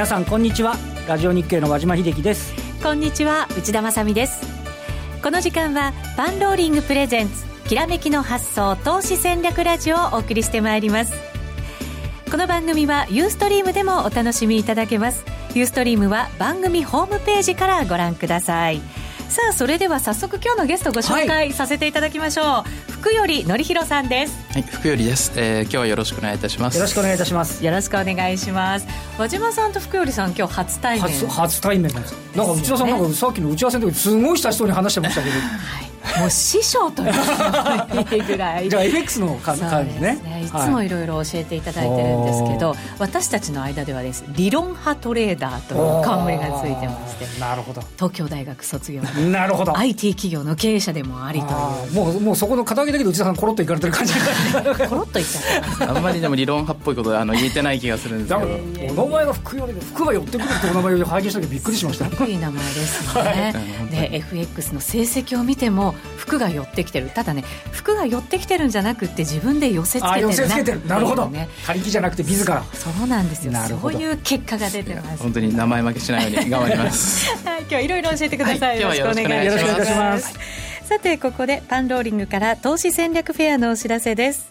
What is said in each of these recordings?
皆さんこんにちは。ラジオ日経の和島秀樹です。こんにちは内田まさです。この時間はパンローリングプレゼンツきらめきの発想投資戦略ラジオをお送りしてまいります。この番組はユーストリームでもお楽しみいただけます。ユーストリームは番組ホームページからご覧ください。さあそれでは早速今日のゲストご紹介させていただきましょう、はい、福頼則弘さんです。はい福頼です、えー、今日はよろしくお願いいたします。よろしくお願いいたします。よろしくお願いします。和島さんと福頼さん今日初対面。初初対面なんです。なんか内田さん、ね、なんかさっきの打ち合わせの時すごい親しそうに話してましたけど。はい。もう師匠というぐらいじゃあ FX の感じね。ねいつもいろいろ教えていただいてるんですけど、はい、私たちの間ではです理論派トレーダーという冠がついてましてなるほど。東京大学卒業なるほど。IT 企業の経営者でもありという。もうもうそこの肩書きだけで内田さんコロッといかれてる感じ。コロッといっちゃった。あんまりでも理論派っぽいことあの言えてない気がするんですけど。お名前が服より服が寄ってくるってお名前を拝見した時びっくりしました。かっこいい名前ですね、はい、で FX の成績を見ても服が寄ってきてる。ただね服が寄ってきてるんじゃなくて自分で寄せつけてる寄せつけてる。なるほど、ね、他力じゃなくて自ら。そうなんですよ。そういう結果が出てます。本当に名前負けしないように頑張ります。はい今日はいろいろ教えてください、はい、よろしくお願いしますさてここでパンローリングから投資戦略フェアのお知らせです。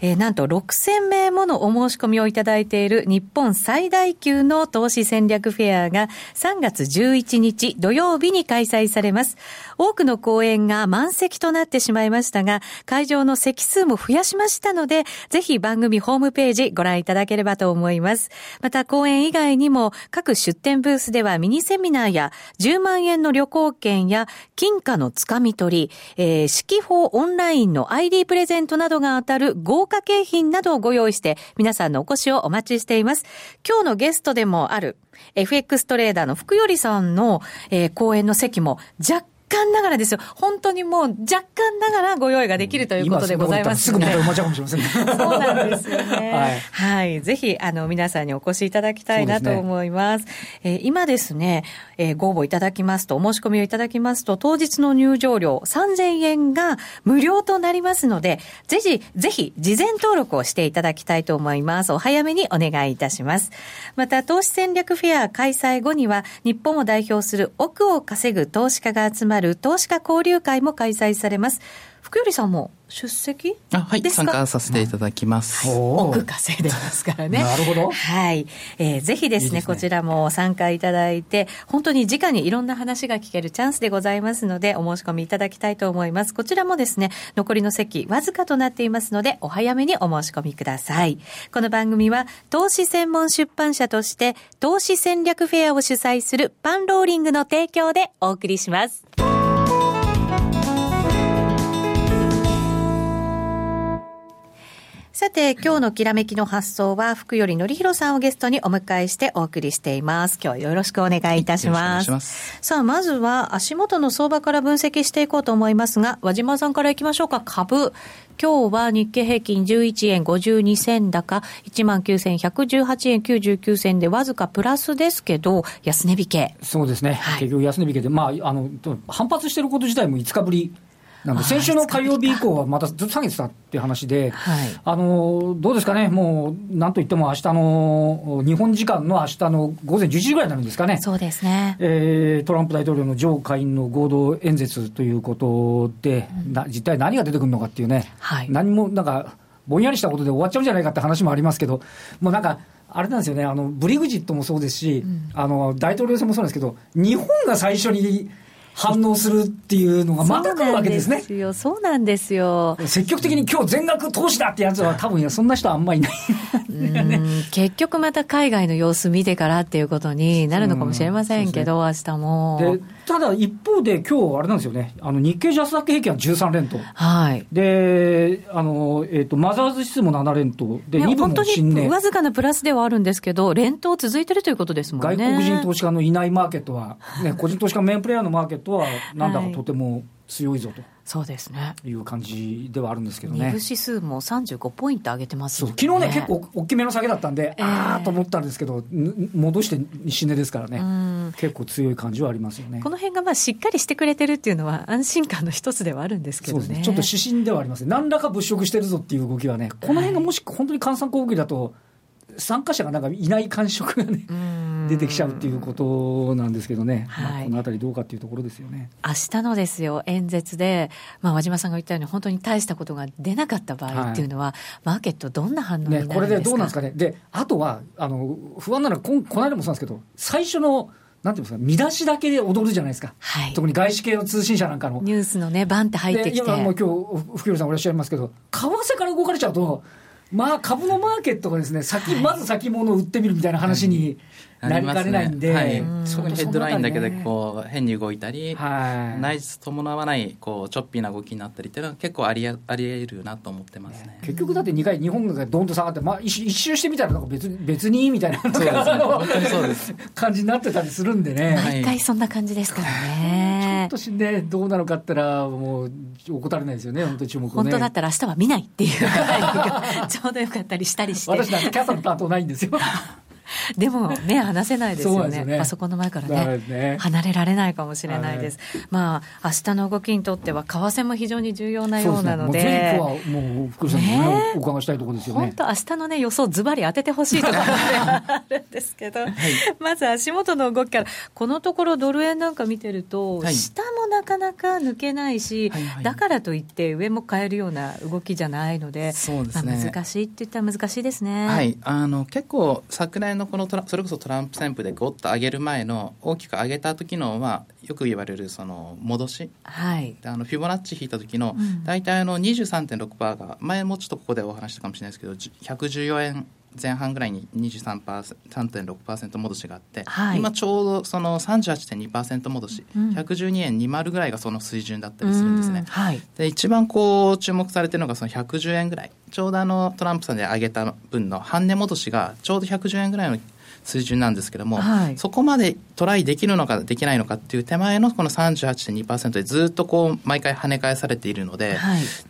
えー、なんと6000名ものお申し込みをいただいている日本最大級の投資戦略フェアが3月11日土曜日に開催されます。多くの講演が満席となってしまいましたが、会場の席数も増やしましたので、ぜひ番組ホームページご覧いただければと思います。また講演以外にも各出展ブースではミニセミナーや10万円の旅行券や金貨のつかみ取り、えー、四季報オンラインの ID プレゼントなどが当たる豪華景品などをご用意して皆さんのお越しをお待ちしています。今日のゲストでもある FX トレーダーの福頼さんの、えー、講演の席も若干ながらですよ。本当にもう若干ながらご用意ができるということでございます、すぐまた埋まっちゃうかもしれませんね。そうなんですよね。はい、はい。ぜひ、あの、皆さんにお越しいただきたいなと思います。すね、えー、今ですね、えー、ご応募いただきますと、お申し込みをいただきますと、当日の入場料3000円が無料となりますので、ぜひ、ぜひ、事前登録をしていただきたいと思います。お早めにお願いいたします。また、投資戦略フェア開催後には、日本を代表する億を稼ぐ投資家が集まる投資家交流会も開催されます。福頼さんも出席あはい参加させていただきます、億稼いでますからね。なるほど。はい、えー、ぜひですね、ね、こちらも参加いただいて本当に直にいろんな話が聞けるチャンスでございますのでお申し込みいただきたいと思います。こちらもですね残りの席わずかとなっていますのでお早めにお申し込みください。この番組は投資専門出版社として投資戦略フェアを主催するパンローリングの提供でお送りしますさて、今日のきらめきの発想は、福頼則弘さんをゲストにお迎えしてお送りしています。今日はよろしくお願いいたします。ますさあ、まずは足元の相場から分析していこうと思いますが、和島さんからいきましょうか。株。今日は日経平均11円52銭高、19,118円99銭でわずかプラスですけど、安値引け。そうですね。はい、結局安値引けで、まあ、あの、反発していること自体も5日ぶりなんで、先週の火曜日以降はまたずっと下げてたっていう話で、はい、あのどうですかね、もうなんといっても明日の、日本時間の明日の午前11時ぐらいになるんですかね、そうですね、えー、トランプ大統領の上下院の合同演説ということで、うん、な実態何が出てくるのかっていうね、はい、何もなんか、ぼんやりしたことで終わっちゃうんじゃないかって話もありますけど、もうなんか、あれなんですよね、あのブリグジットもそうですし、うん、あの大統領選もそうなんですけど、日本が最初に反応するっていうのがまた来るわけですね。そうなんですよ。積極的に今日全額投資だってやつは多分そんな人はあんまりいない結局また海外の様子見てからっていうことになるのかもしれませんけど、ね、明日も。でただ一方で今日あれなんですよね、あの日経ジャスダック平均は13連投。はい。で、あの、えっ、ー、と、マザーズ指数も7連投。で、2部も新年。わずかなプラスではあるんですけど、連投続いてるということですもんね。外国人投資家のいないマーケットは、ね、個人投資家メインプレイヤーのマーケットは、なんだかとても強いぞと。はいそうですね。いう感じではあるんですけどね。指数も35ポイント上げてます、ね、昨日ね、結構大きめの下げだったんで、えー、ああと思ったんですけど、戻して西値ですからね、結構強い感じはありますよね。この辺がまあしっかりしてくれてるっていうのは、安心感の一つではあるんですけどね、ね。ちょっと指針ではありますね、何らか物色してるぞっていう動きはね、この辺がもし本当に換算攻撃だと、参加者がなんかいない感触がね、出てきちゃうっていうことなんですけどね、はい。まあ、このあたりどうかっていうところですよね。明日のですよ、演説で、まあ、和島さんが言ったように、本当に大したことが出なかった場合っていうのは、はい、マーケット、どんな反応になるんですか、ね、これでどうなんですかね、であとはあの不安なのは、ここの間もそうなんですけど、最初のなんていうんですか、見出しだけで踊るじゃないですか、はい、特に外資系の通信社なんかの。ニュースのね、バンって入ってきて。今もう今日、福原さんおっしゃいますけど、為替から動かれちゃうと、まあ、株のマーケットがですね、先、はい、まず先物を売ってみるみたいな話になりかねないんで、ね。はい、特にヘッドラインだけでこう変に動いたり、はい、内実伴わないこうチョッピーな動きになったりっていうのは結構ありあり得るなと思ってますね、結局だって2回日本がどんと下がって、まあ、一一周してみたら別別にいいみたいなそうです、ね、本当にそうです。感じになってたりするんでね。毎回そんな感じですからねちょっとしねどうなのかったらもう怠れないですよね。本当に注目、ね、本当だったら明日は見ないっていうちょうどよかったりしたりして。私なんかキャサの担当ないんですよ でも目離せないですよね、ね。パソコンの前からね、ね。離れられないかもしれないです。はい、まあ明日の動きにとっては、為替も非常に重要なようなので、でももう福井さんに、ね、お伺いしたいところですよね。本当、明日のね、予想、ずばり当ててほしいところではあるんですけど、はい、まず足元の動きから、このところ、ドル円なんか見てると、はい、下もなかなか抜けないし、はいはい、だからといって、上も変えるような動きじゃないので、そうですね、まあ、難しいって言ったら難しいですね。はい、あの結構昨年のこのトラそれこそトランプ旋風でごっと上げる前の大きく上げた時の、まあ、よく言われるその戻し、はい、あのフィボナッチ引いた時の、大体あの23.6%が前もちょっとここでお話したかもしれないですけど114円前半ぐらいに23.6%戻しがあって、はい、今ちょうどその38.2%戻し、うん、112円20ぐらいがその水準だったりするんですね。はい、で一番こう注目されてるのがその110円ぐらい。ちょうどあのトランプさんで上げた分の半値戻しがちょうど110円ぐらいの水準なんですけども、はい、そこまでトライできるのかできないのかっていう手前のこの38.2%でずっとこう毎回跳ね返されているので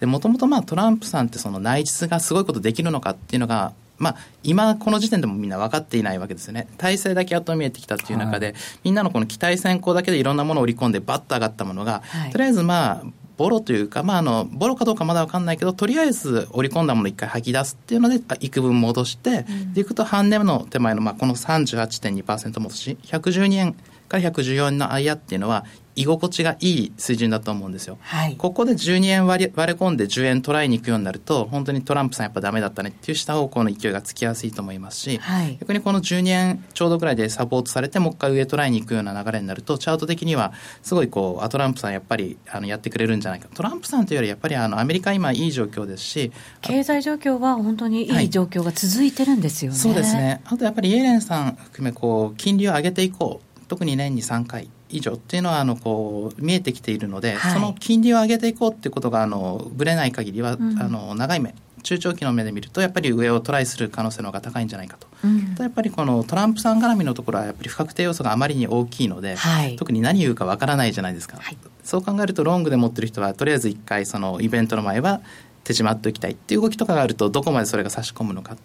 もともとトランプさんってその内実がすごいことできるのかっていうのがまあ、今この時点でもみんな分かっていないわけですよね。体制だけやっと見えてきたっていう中で、はい、みんなのこの期待先行だけでいろんなものを売り込んでバッと上がったものが、はい、とりあえずまあボロというか、まあ、あのボロかどうかまだ分かんないけどとりあえず織り込んだものを一回吐き出すっていうので幾分戻して、うん、でいくと半値の手前の、まあ、この38.2%戻し112円から114円の間っていうのは居心地がいい水準だと思うんですよ。はい、ここで12円割り割れ込んで10円トライに行くようになると本当にトランプさんやっぱダメだったねっていう下方向の勢いがつきやすいと思いますし、はい、逆にこの12円ちょうどぐらいでサポートされてもう一回上トライに行くような流れになるとチャート的にはすごいこうあトランプさんやっぱりあのやってくれるんじゃないかトランプさんというよりやっぱりあのアメリカ今いい状況ですし経済状況は本当にいい状況が続いてるんですよね。はい、そうですね。あとやっぱりイエレンさん含めこう金利を上げていこう。特に年に3回以上っていうのはあのこう見えてきているので、はい、その金利を上げていこうっていうことがあのぶれない限りは、うん、あの長い目中長期の目で見るとやっぱり上をトライする可能性の方が高いんじゃないかと、うん、やっぱりこのトランプさん絡みのところはやっぱり不確定要素があまりに大きいので、はい、特に何言うかわからないじゃないですか、はい、そう考えるとロングで持ってる人はとりあえず一回そのイベントの前は手締まっておきたいっていう動きとかがあるとどこまでそれが差し込むのか。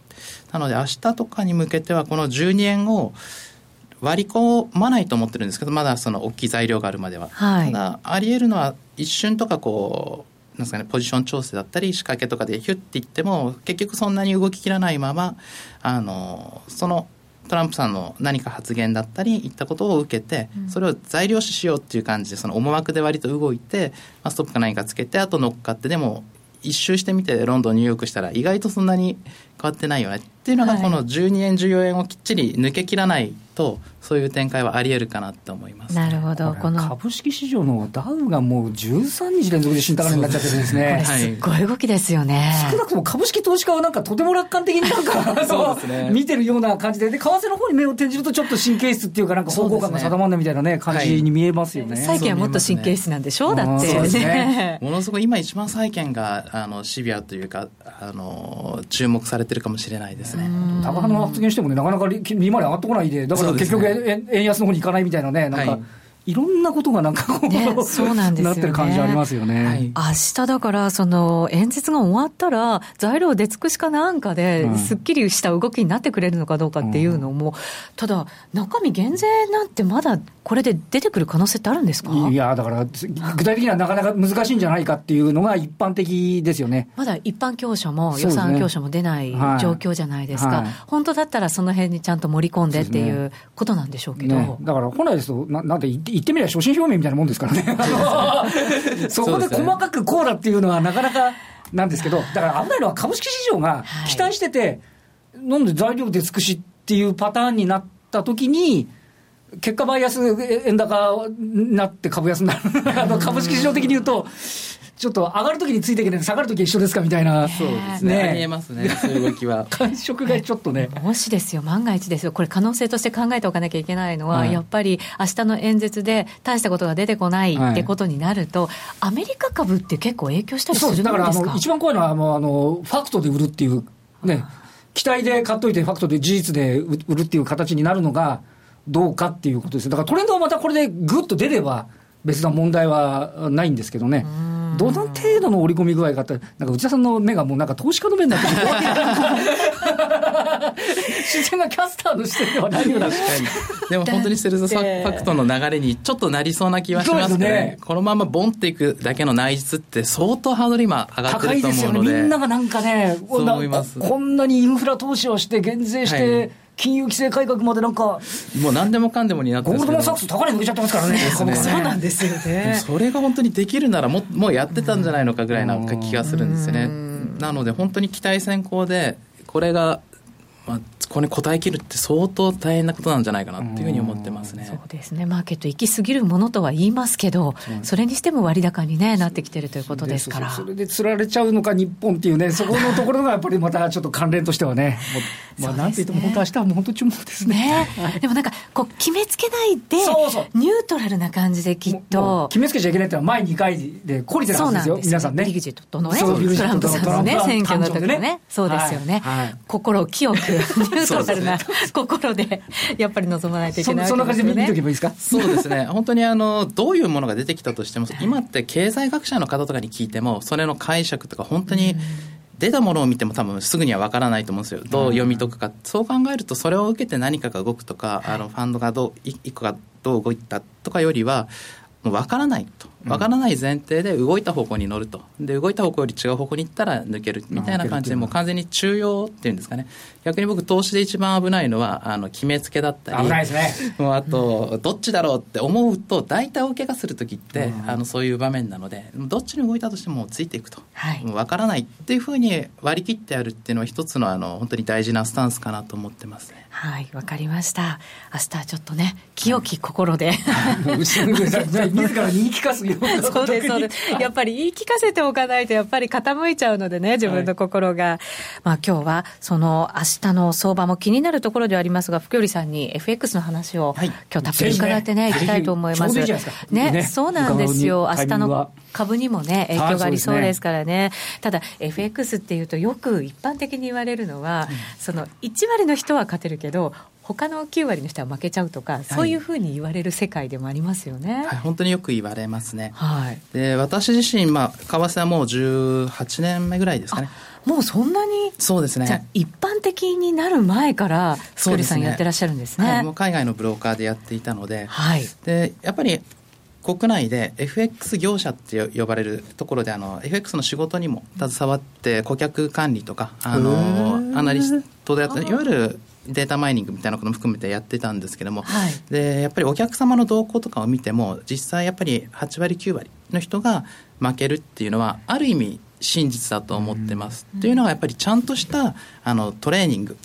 なので明日とかに向けてはこの12円を割り込まないと思ってるんですけどまだその大きい材料があるまでは、はい、ただあり得るのは一瞬とかこうなんですかねポジション調整だったり仕掛けとかでヒュッていっても結局そんなに動ききらないままあのそのトランプさんの何か発言だったり言ったことを受けて、それを材料視しようっていう感じでその思惑で割と動いて、まあ、ストップか何かつけてあと乗っかってでも一周してみてロンドンニューヨークしたら意外とそんなに変わってないよね。っていうのがこの12円14円をきっちり抜けきらないとそういう展開はあり得るかなと思います、ね、なるほど。この株式市場のダウがもう13日連続で新高値になっちゃってるんですね。すっごい動きですよね。少なくとも株式投資家はなんかとても楽観的になんか そうです、ね、見てるような感じでで為替の方に目を転じるとちょっと神経質っていうかなんか方向感が定まんないみたいなね感じに見えますよね、債券はもっと神経質なんでしょう、だって。ね。ものすごい今一番債券があのシビアというかあの注目されてるかもしれないですね。高派の発言してもねなかなか利回り上がってこないでだから結局円安の方に行かないみたいなね、なんか、いろんなことがなんかこう、ね、そうなんですよ、ね、なってる感じありますよね。はい、明日だから、その演説が終わったら、材料出尽くしかなんかで、すっきりした動きになってくれるのかどうかっていうのも、うん、ただ、中身減税なんてまだこれで出てくる可能性ってあるんですか？いや、だから、具体的にはなかなか難しいんじゃないかっていうのが一般的ですよね。まだ一般教書も予算教書も出ない状況じゃないですか。はい。はい、本当だったらその辺にちゃんと盛り込んでっていうことなんでしょうけど。ね、だから本来ですと、ななんで言ってみれば所信表明みたいなもんですからね。そこで細かくこうだっていうのはなかなかなんですけど、だから危ないのは株式市場が期待してて、はい、なんで材料出尽くしっていうパターンになったときに、結果バイアス円高になって株安になる。株式市場的に言うと、ちょっと上がるときについていけない下がるとき一緒ですかみたいな。そうですね。ありえますね、そういう動きは。感触がちょっとね。もしですよ、万が一ですよ、これ可能性として考えておかなきゃいけないのは、はい、やっぱり明日の演説で大したことが出てこないってことになると、はい、アメリカ株って結構影響したりするんですか？そうです。だからあの、一番怖いのは、もうあの、ファクトで売るっていう、ね、期待で買っといて、ファクトで事実で売るっていう形になるのが、どうかっていうことですだからトレンドはまたこれでぐっと出れば、別な問題はないんですけどね。どの程度の織り込み具合があったら、なんか内田さんの目がもうなんか投資家の目になってる自然なキャスターの視点ではないような。確かに。でも本当にセルズファクトの流れにちょっとなりそうな気はしますね。ねこのままボンっていくだけの内実って相当ハードル今上がってると思うので。でね、みんながなんかね、こんなにインフラ投資をして減税して、はい金融規制改革までなんか、もう何でもかんでもになってゴールドマンサックス高値抜けちゃってますからね、ねそうなんですよね。それが本当にできるならも、もうやってたんじゃないのかぐらいな気がするんですよね。なので、本当に期待先行で、これがまあ、これに応えきるって相当大変なことなんじゃないかなっていうふうに思ってますね。そうですね。マーケット行き過ぎるものとは言いますけど、それにしても割高にね、なってきてるということですから。それで釣られちゃうのか、日本っていうね、そこのところがやっぱりまたちょっと関連としてはね、まあ、なんて言っても本当明日はもう本当注目ですね。ねでもなんか、こう、決めつけないで、そうそうニュートラルな感じできっと。決めつけちゃいけないってのは前2回で懲りてるはずですよ、皆さんね。リグジットとのね、トランプさんのね、選挙の時のね、そうですよね。心を清く、ュ ートラルな心で、やっぱり臨まないといけない、ね、そんな感じで見ておけばいいですかそうですね。本当にあの、どういうものが出てきたとしても、今って経済学者の方とかに聞いても、それの解釈とか本当に、出たものを見ても多分すぐには分からないと思うんですよ。どう読み解くか。そう考えると、それを受けて何かが動くとか、あの、ファンドがどう、一個がどう動いたとかよりは、もう分からないと。分からない前提で動いた方向に乗ると。で、動いた方向より違う方向に行ったら抜けるみたいな感じで、もう完全に中庸っていうんですかね。逆に僕、投資で一番危ないのは、あの、決めつけだったり。危ないですね。もうあと、どっちだろうって思うと、大体大怪我するときって、あの、そういう場面なので、どっちに動いたとしてもついていくと。はい。もう分からないっていうふうに割り切ってやるっていうのは一つの、あの、本当に大事なスタンスかなと思ってますね。はい、わかりました。明日はちょっとね、清き心で。自ら言い聞かすそうです、そうです。やっぱり言い聞かせておかないと、やっぱり傾いちゃうのでね、自分の心が。はい、まあ今日は、その明日の相場も気になるところではありますが、福頼さんに FX の話を、今日たっぷり伺ってね、いきたいと思います。ね、ね、そうなんですよ。明日の株にもね、影響がありそうですからね。ねただ、FX っていうと、よく一般的に言われるのは、うん、その1割の人は勝てるけど、他の9割の人は負けちゃうとか、そういうふうに言われる世界でもありますよね。はい、本当によく言われますね。はい、で私自身、まあ、為替はもう18年目ぐらいですかね。もうそんなにそうですね。一般的になる前から福利さんやってらっしゃるんですね、ねはい、もう海外のブローカーでやっていたので,、はい、でやっぱり国内で FX 業者って呼ばれるところであの FX の仕事にも携わって顧客管理とかあのアナリストであったいわゆるデータマイニングみたいなことも含めてやってたんですけども、はい、でやっぱりお客様の動向とかを見ても実際やっぱり8割9割の人が負けるっていうのはある意味真実だと思ってます。というのはやっぱりちゃんとしたあのトレーニング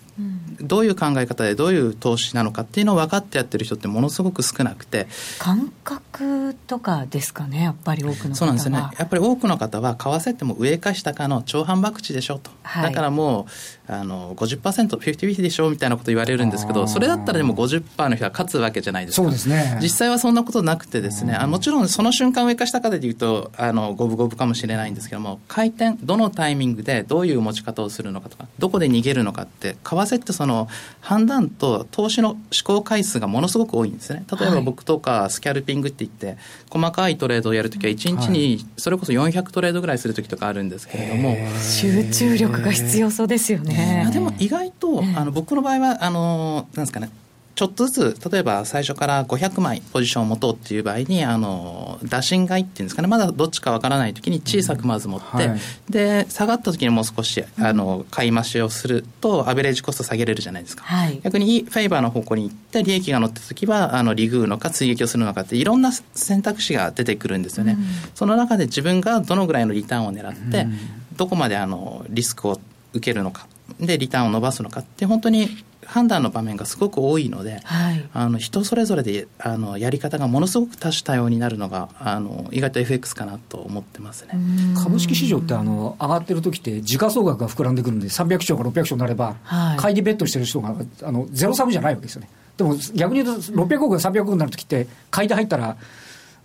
どういう考え方でどういう投資なのかっていうのを分かってやってる人ってものすごく少なくて。感覚とかですかね、やっぱり多くのそうなんですね、やっぱり多くの方は、為替っても上か下かの超反博打でしょと、はい、だからもうあの50%、50-50でしょみたいなこと言われるんですけど、それだったらでも50%の人は勝つわけじゃないですか、そうですね、実際はそんなことなくて、ですねあもちろんその瞬間上か下かでいうと、あの五分五分かもしれないんですけども、回転、どのタイミングでどういう持ち方をするのかとか、どこで逃げるのかって、為替ってその判断と投資の試行回数がものすごく多いんですね。例えば僕とかスキャルピングって言って、細かいトレードをやるときは1日にそれこそ400トレードぐらいするときとかあるんですけれども。集中力が必要そうですよね。でも意外とあの僕の場合はあのなんですかねちょっとずつ、例えば最初から500枚ポジションを持とうっていう場合に、あの、打診買いっていうんですかね、まだどっちかわからないときに小さくまず持って、うんはい、で、下がったときにもう少し、あの、買い増しをすると、アベレージコスト下げれるじゃないですか。はい、逆に、フェイバーの方向に行って、利益が乗ったときは、あの、リグーのか追撃をするのかって、いろんな選択肢が出てくるんですよね。うん、その中で自分がどのぐらいのリターンを狙って、うん、どこまであの、リスクを受けるのか。で、リターンを伸ばすのかって、本当に判断の場面がすごく多いので、はい、あの人それぞれであのやり方がものすごく多種多様になるのがあの意外と FX かなと思ってますね。株式市場ってあの上がってる時って時価総額が膨らんでくるんで300兆から600兆になれば、はい、買いにベットしてる人があのゼロサブじゃないわけですよね。でも逆に言うと600億が300億になる時って買いで入ったら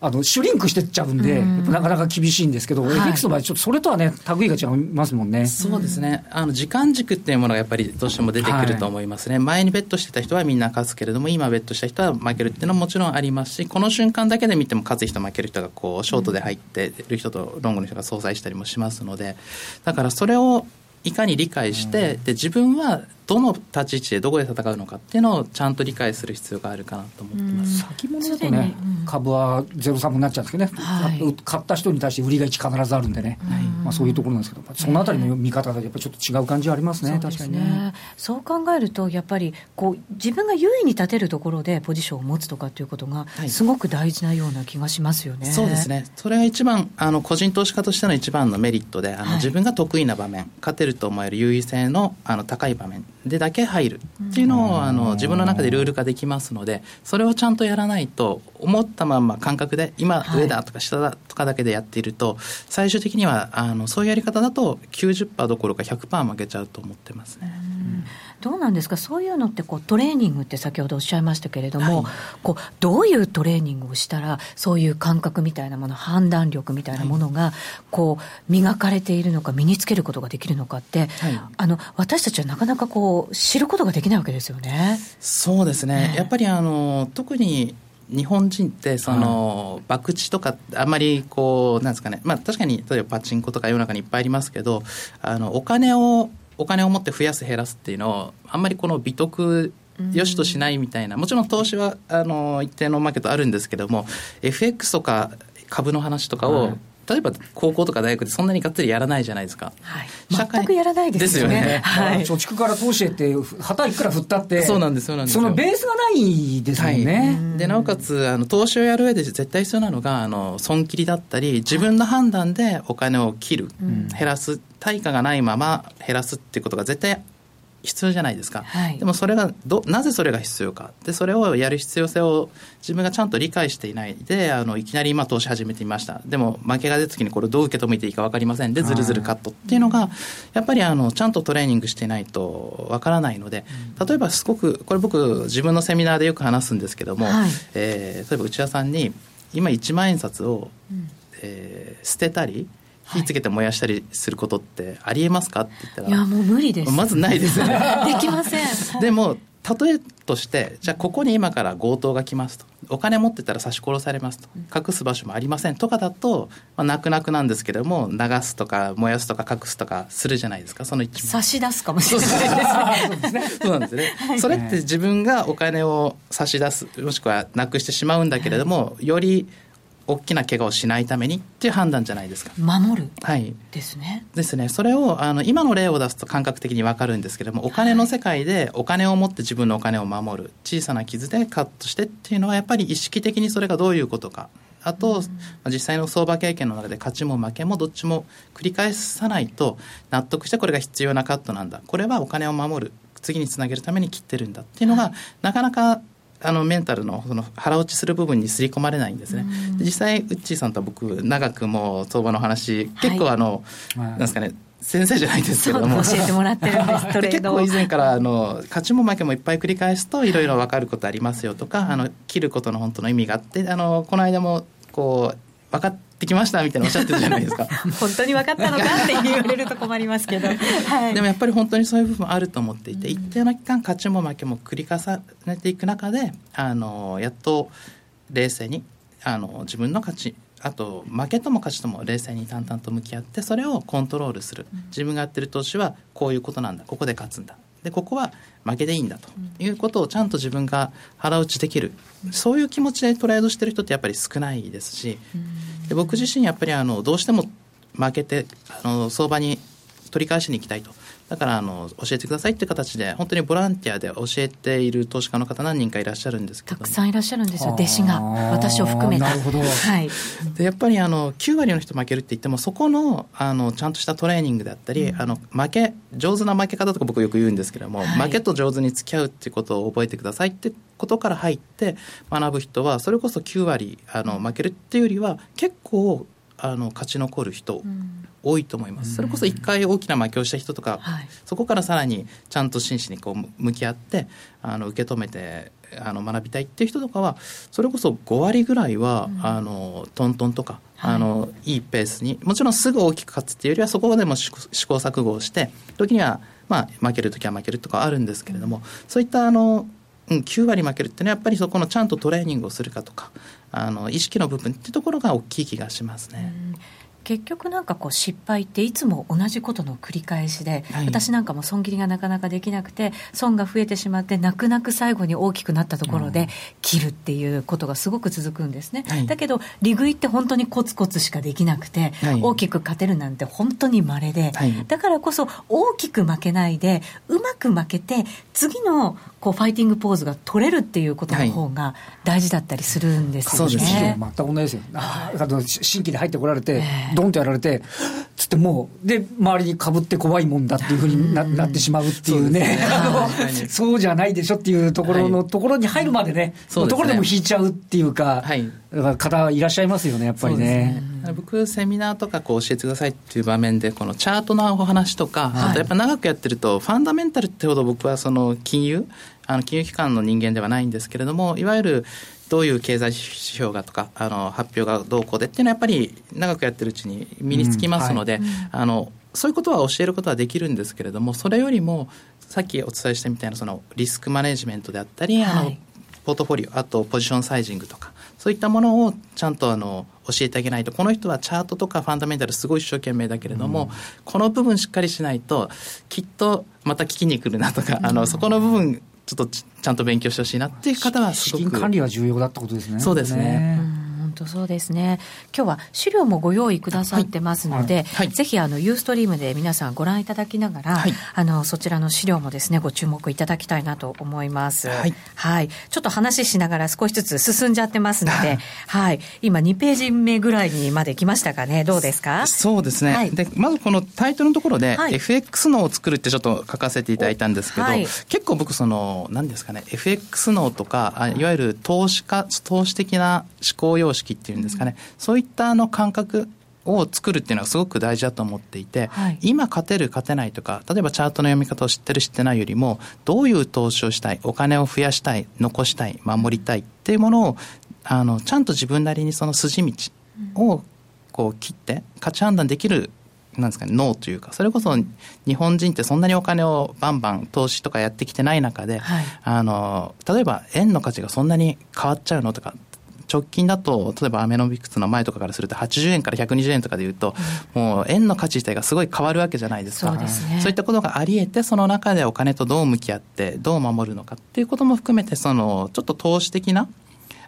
あのシュリンクしてっちゃうんで、ん。なかなか厳しいんですけど、はい、FX の場合、ちょっとそれとはね、類が違いますもんね。そうですね、あの時間軸っていうものがやっぱりどうしても出てくると思いますね、はい、前にベットしてた人はみんな勝つけれども、今、ベットした人は負けるっていうのはもちろんありますし、この瞬間だけで見ても、勝つ人、負ける人がこうショートで入ってる人とロングの人が相殺したりもしますので、だからそれをいかに理解して、で自分はどの立ち位置でどこで戦うのかっていうのをちゃんと理解する必要があるかなと思ってます。先物だとね、うん、株はゼロサムになっちゃうんですけどね、はい、買った人に対して売りが1必ずあるんでね、はい、まあ、そういうところなんですけど、そのあたりの見方がやっぱりちょっと違う感じはありますね、確かにね。そう考えると、やっぱりこう自分が優位に立てるところでポジションを持つとかっていうことが、すごく大事なような気がしますよね。そうですね。それが一番あの個人投資家としての一番のメリットであの、自分が得意な場面勝てると思える優位性のあの高い場面でだけ入る。っていうのをあの自分の中でルール化できますのでそれをちゃんとやらないと思ったまま感覚で今上だとか下だとかだけでやっていると最終的にはあのそういうやり方だと90%どころか100%負けちゃうと思ってますね。どうなんですか、そういうのってこうトレーニングって先ほどおっしゃいましたけれども、はい、こうどういうトレーニングをしたら、そういう感覚みたいなもの、判断力みたいなものが、こう磨かれているのか、身につけることができるのかって、はい、あの私たちはなかなかこう知ることができないわけですよね。そうですね、ね。やっぱりあの特に日本人ってその、博打とかあんまりこうなんですかね。まあ確かに例えばパチンコとか世の中にいっぱいありますけどあのお金をお金を持って増やす減らすっていうのをあんまりこの美徳よしとしないみたいなもちろん投資はあの一定のマーケットあるんですけども FX とか株の話とかを、例えば高校とか大学でそんなにがっつりやらないじゃないですか。はい、全くやらないですよね。よねはい、貯蓄から投資へって、旗いくら振ったって、そうなんです、そうなんですそのベースがないですもんね。はい、で、なおかつ、あの投資をやる上で絶対必要なのが、あの損切りだったり、自分の判断でお金を切る、減らす、対価がないまま減らすっていうことが絶対必要じゃないですか、はい、でもそれがどなぜそれが必要か。でそれをやる必要性を自分がちゃんと理解していない。であのいきなり今投資始めてみました。でも負けが出た時にこれどう受け止めていいか分かりません。でずるずるカットっていうのがやっぱりあのちゃんとトレーニングしていないと分からないので例えばすごくこれ僕自分のセミナーでよく話すんですけども、はい、えー、例えば内田さんに今1万円札を、うん、えー、捨てたり火つけて燃やしたりすることってありえますかって言ったらいやもう無理です。まずないですよね。できません。でも例えとしてじゃあここに今から強盗が来ますと。お金持ってたら刺し殺されますと。隠す場所もありませんとかだと、まあ、泣く泣くなんですけども流すとか燃やすとか隠すとかするじゃないですか。その一差し出すかもしれないですね。そうなんですね、はい、それって自分がお金を差し出すもしくはなくしてしまうんだけれども、より大きな怪我をしないためにっていう判断じゃないですか。守る。はい。ですね。ですね。それをあの今の例を出すと感覚的に分かるんですけどもお金の世界でお金を持って自分のお金を守る。小さな傷でカットしてっていうのはやっぱり意識的にそれがどういうことか。あと、うん、実際の相場経験の中で勝ちも負けもどっちも繰り返さないと納得してこれが必要なカットなんだ。これはお金を守る。次につなげるために切ってるんだ。っていうのが、はい、なかなかあのメンタルのその腹落ちする部分にすり込まれないんですね。実際ウッチーさんと僕長くもう相場の話結構あの、はい、なんですかね先生じゃないですけども。教えてもらってるんです 結構以前からあの勝ちも負けもいっぱい繰り返すといろいろ分かることありますよとか、あの切ることの本当の意味があってあのこの間もこう分かってきましたみたいなおっしゃってるじゃないですか。本当に分かったのかって言われると困りますけど、はい、でもやっぱり本当にそういう部分あると思っていて、一定の期間勝ちも負けも繰り重ねていく中であのやっと冷静にあの自分の勝ちあと負けとも勝ちとも冷静に淡々と向き合ってそれをコントロールする。自分がやってる投資はこういうことなんだここで勝つんだでここは負けでいいんだということをちゃんと自分が腹打ちできる。そういう気持ちでトレードしてる人ってやっぱり少ないですしで僕自身やっぱりあのどうしても負けてあの相場に取り返しに行きたいとだからあの教えてくださいっていう形で本当にボランティアで教えている投資家の方何人かいらっしゃるんですけど。たくさんいらっしゃるんですよ弟子が私を含めて。なるほど、はい、でやっぱりあの9割の人負けるって言ってもそこのあのちゃんとしたトレーニングであったり、うん、あの負け上手な負け方とか僕よく言うんですけども、はい、負けと上手に付き合うっていうことを覚えてくださいってことから入って学ぶ人はそれこそ9割あの負けるっていうよりは結構あの勝ち残る人多いと思います、それこそ一回大きな負けをした人とか、はい、そこからさらにちゃんと真摯にこう向き合ってあの受け止めてあの学びたいっていう人とかはそれこそ5割ぐらいは、うん、あのトントンとか、はい、あのいいペースにもちろんすぐ大きく勝つっていうよりはそこでも試行錯誤をして時には、まあ、負ける時は負けるとかあるんですけれども、うん、そういったあのうん、9割負けるっていうのはやっぱりそこのちゃんとトレーニングをするかとかあの意識の部分っていうところが大きい気がしますね。結局なんかこう失敗っていつも同じことの繰り返しで、はい、私なんかも損切りがなかなかできなくて損が増えてしまって泣く泣く最後に大きくなったところで切るっていうことがすごく続くんですね、はい、だけど利食いって本当にコツコツしかできなくて、はい、大きく勝てるなんて本当に稀で、だからこそ大きく負けないでうまく負けて次のこうファイティングポーズが取れるっていうことの方が大事だったりするんですよね。そうです全く同じですよ。あ新規で入ってこられて、えー、ドンとやられて、つってもう、で、周りにかぶって怖いもんだっていうふうにな,、なってしまうっていうね、そうじゃないでしょっていうところのところに入るまでね、はい、ところでも引いちゃうっていうか、はい、方いらっしゃいますよね、やっぱりね。ね僕、セミナーとかこう教えてくださいっていう場面で、このチャートのお話とか、はい、あとやっぱ長くやってると、ファンダメンタルってほど僕はその金融、あの金融機関の人間ではないんですけれども、いわゆるどういう経済指標がとか、あの発表がどうこうでっていうのは、やっぱり長くやってるうちに身につきますので、うん。はい、あのそういうことは教えることはできるんですけれども、それよりも、さっきお伝えしたみたいなそのリスクマネジメントであったり、はい、あのポートフォリオ、あとポジションサイジングとか、そういったものをちゃんとあの教えてあげないと、この人はチャートとかファンダメンタルすごい一生懸命だけれども、うん、この部分しっかりしないと、きっとまた聞きに来るなとか、うん、あのそこの部分ちょっとちゃんと勉強してほしいなっていう方はすごく。資金管理は重要だってことですね。そうですね。ね本当そうですね。今日は資料もご用意くださってますので、はいはい、ぜひあのユーストリームで皆さんご覧いただきながら、はい、あのそちらの資料もですねご注目いただきたいなと思います。はい。ちょっと話しながら少しずつ進んじゃってますので、はい。今2ページ目ぐらいにまで来ましたかね。どうですか？そうですね。でまずこのタイトルのところで、FX 脳を作るってちょっと書かせていただいたんですけど、結構僕その何ですかね FX 脳とかあいわゆる投資家投資的な思考様式っていうんですかね。そういったあの感覚を作るっていうのはすごく大事だと思っていて、はい、今勝てる勝てないとか例えばチャートの読み方を知ってる知ってないよりもどういう投資をしたいお金を増やしたい残したい守りたいっていうものをあのちゃんと自分なりにその筋道をこう切って価値判断できるなんですかね、脳というか、それこそ日本人ってそんなにお金をバンバン投資とかやってきてない中で、はい、あの、例えば円の価値がそんなに変わっちゃうのとか、直近だと、例えばアメノミクスの前とかからすると、80円から120円とかでいうと、うん、もう円の価値自体がすごい変わるわけじゃないですか。そうですね。そういったことがあり得て、その中でお金とどう向き合って、どう守るのかっていうことも含めて、その、ちょっと投資的な、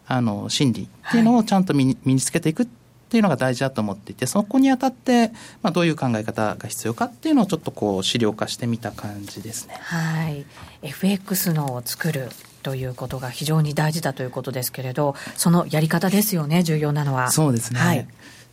あの、心理っていうのをちゃんと身に,、身につけていくっていうのが大事だと思っていて、そこにあたって、まあ、どういう考え方が必要かっていうのをちょっとこう資料化してみた感じですね。はい。FX のを作るということが非常に大事だということですけれど、そのやり方ですよね、重要なのは。そうですね。はい。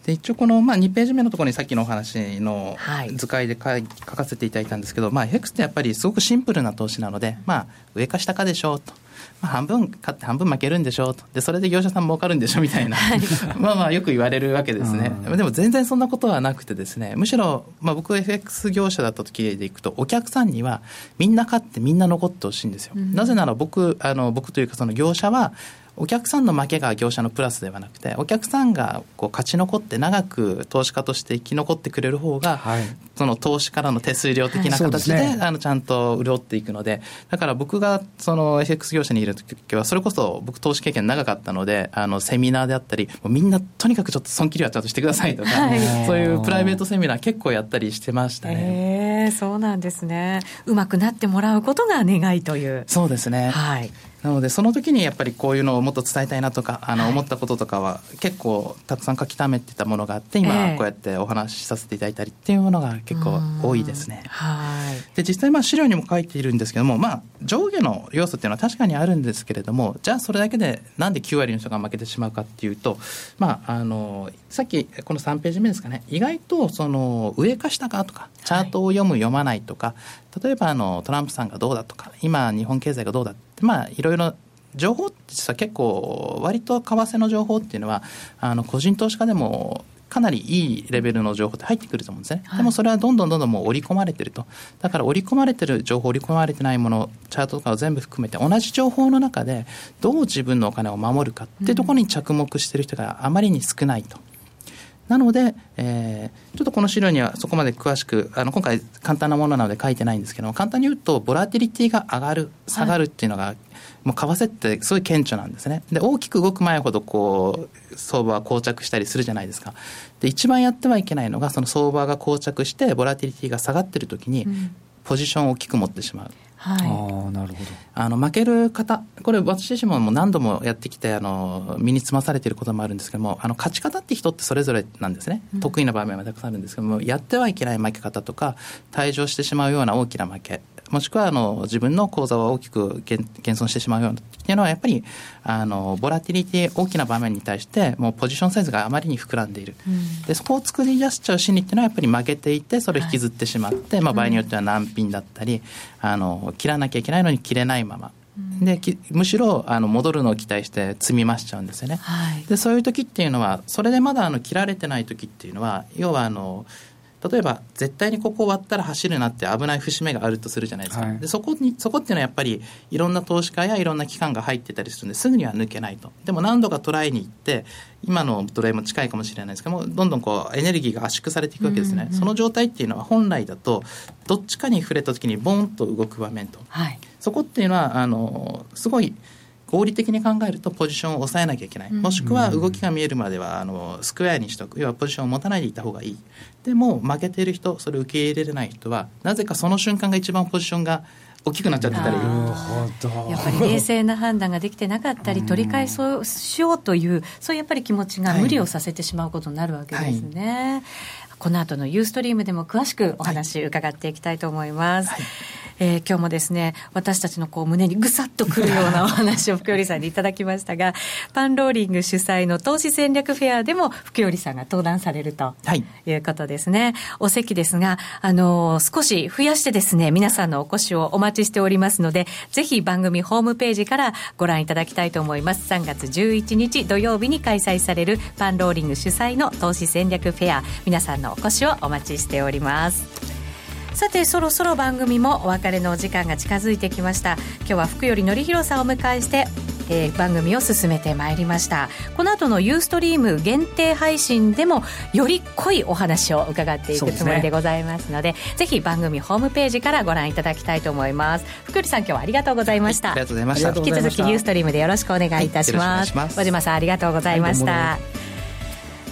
で一応この、まあ、2ページ目のところにさっきのお話の図解で書,、書かせていただいたんですけど、まあ、FX ってやっぱりすごくシンプルな投資なので、まあ、上か下かでしょうと。まあ、半分勝って半分負けるんでしょうと。でそれで業者さん儲かるんでしょみたいな。まあまあよく言われるわけですね、でも全然そんなことはなくてですねむしろ、まあ、僕 FX 業者だった時でいくとお客さんにはみんな勝ってみんな残ってほしいんですよ、うん、なぜなら僕あの僕というかその業者はお客さんの負けが業者のプラスではなくてお客さんがこう勝ち残って長く投資家として生き残ってくれる方が、はい、その投資からの手数料的な形ではいでね、あのちゃんと潤っていくのでだから僕がその FX 業者にいる時はそれこそ僕投資経験長かったのであのセミナーであったりみんなとにかくちょっと損切りはちゃんとしてくださいとか、はい、そういうプライベートセミナー結構やったりしてましたね。えー、そうなんですね。うまくなってもらうことが願いという。そうですね。はいなのでその時にやっぱりこういうのをもっと伝えたいなとかあの思ったこととかは結構たくさん書き溜めてたものがあって今こうやってお話しさせていただいたりっていうものが結構多いですね。はい。で実際まあ資料にも書いているんですけども、まあ、上下の要素っていうのは確かにあるんですけれどもじゃあそれだけでなんで9割の人が負けてしまうかっていうと、まあ、あのさっきこの3ページ目ですかね。意外とその上か下かとかチャートを読む、読まないとか例えばあのトランプさんがどうだとか今日本経済がどうだってまあいろいろ情報って実は結構割と為替の情報っていうのはあの個人投資家でもかなりいいレベルの情報って入ってくると思うんですね、はい、でもそれはどんどんどんどんもう織り込まれてると。だから織り込まれてる情報織り込まれてないものチャートとかを全部含めて同じ情報の中でどう自分のお金を守るかっていうところに着目してる人があまりに少ないと。なので、えー、ちょっとこの資料にはそこまで詳しく、あの今回簡単なものなので書いてないんですけど簡単に言うと、ボラティリティが上がる、下がるっていうのが、はい、もう為替ってすごい顕著なんですね。で、大きく動く前ほどこう、相場は膠着したりするじゃないですか。で、一番やってはいけないのが、その相場が膠着して、ボラティリティが下がってる時に、ポジションを大きく持ってしまう。はい、あなるほど。あの負ける方これ私自身も何度もやってきてあの身につまされていることもあるんですけどもあの勝ち方って人ってそれぞれなんですね、うん、得意な場面はたくさんあるんですけどもやってはいけない負け方とか退場してしまうような大きな負けもしくはあの自分の口座は大きく減損してしまうようなっていうのはやっぱりあのボラティリティ大きな場面に対してもうポジションサイズがあまりに膨らんでいる、うん、でそこを作り出しちゃう心理っていうのはやっぱり負けていてそれを引きずってしまって、はい、まあ、場合によっては難品だったりあの切らなきゃいけないのに切れないまま。でむしろあの戻るのを期待して積み増しちゃうんですよね、はい、でそういう時っていうのはそれでまだあの切られてない時っていうのは要はあの例えば絶対にここ割ったら走るなって危ない節目があるとするじゃないですか、はい、でそこにそこっていうのはやっぱりいろんな投資家やいろんな機関が入ってたりするんです。ぐには抜けないと。でも何度かトライに行って今のトライも近いかもしれないですけどもどんどんこうエネルギーが圧縮されていくわけですね、うんうん、その状態っていうのは本来だとどっちかに触れた時にボンと動く場面と、はい、そこっていうのはあのすごい合理的に考えるとポジションを抑えなきゃいけない、もしくは動きが見えるまではあのスクエアにしとく。要はポジションを持たないでいた方がいい。でも負けている人それを受け入れれない人はなぜかその瞬間が一番ポジションが大きくなっちゃってたり。やっぱり冷静な判断ができてなかったり取り返そうしようというそういうやっぱり気持ちが無理をさせてしまうことになるわけですね、はい。この後のユーストリームでも詳しくお話伺っていきたいと思います。はいえー、今日もですね、私たちのこう胸にぐさっとくるような お話を福頼さんにいただきましたが、パンローリング主催の投資戦略フェアでも福頼さんが登壇されるということですね。はい、お席ですが、あのー、少し増やしてですね、皆さんのお越しをお待ちしておりますので、ぜひ番組ホームページからご覧いただきたいと思います。3月11日土曜日に開催されるパンローリング主催の投資戦略フェア、皆さんのお越しをお待ちしております。さてそろそろ番組もお別れのお時間が近づいてきました。今日は福頼則弘さんをお迎えしてえー、番組を進めてまいりました。この後のユーストリーム限定配信でもより濃いお話を伺っていくつもりでございますので、ね、ぜひ番組ホームページからご覧いただきたいと思います。福利さん今日はありがとうございました、はい、ありがとうございました。引き続きユーストリームでよろしくお願いいたします、はい、和島さんありがとうございました、はい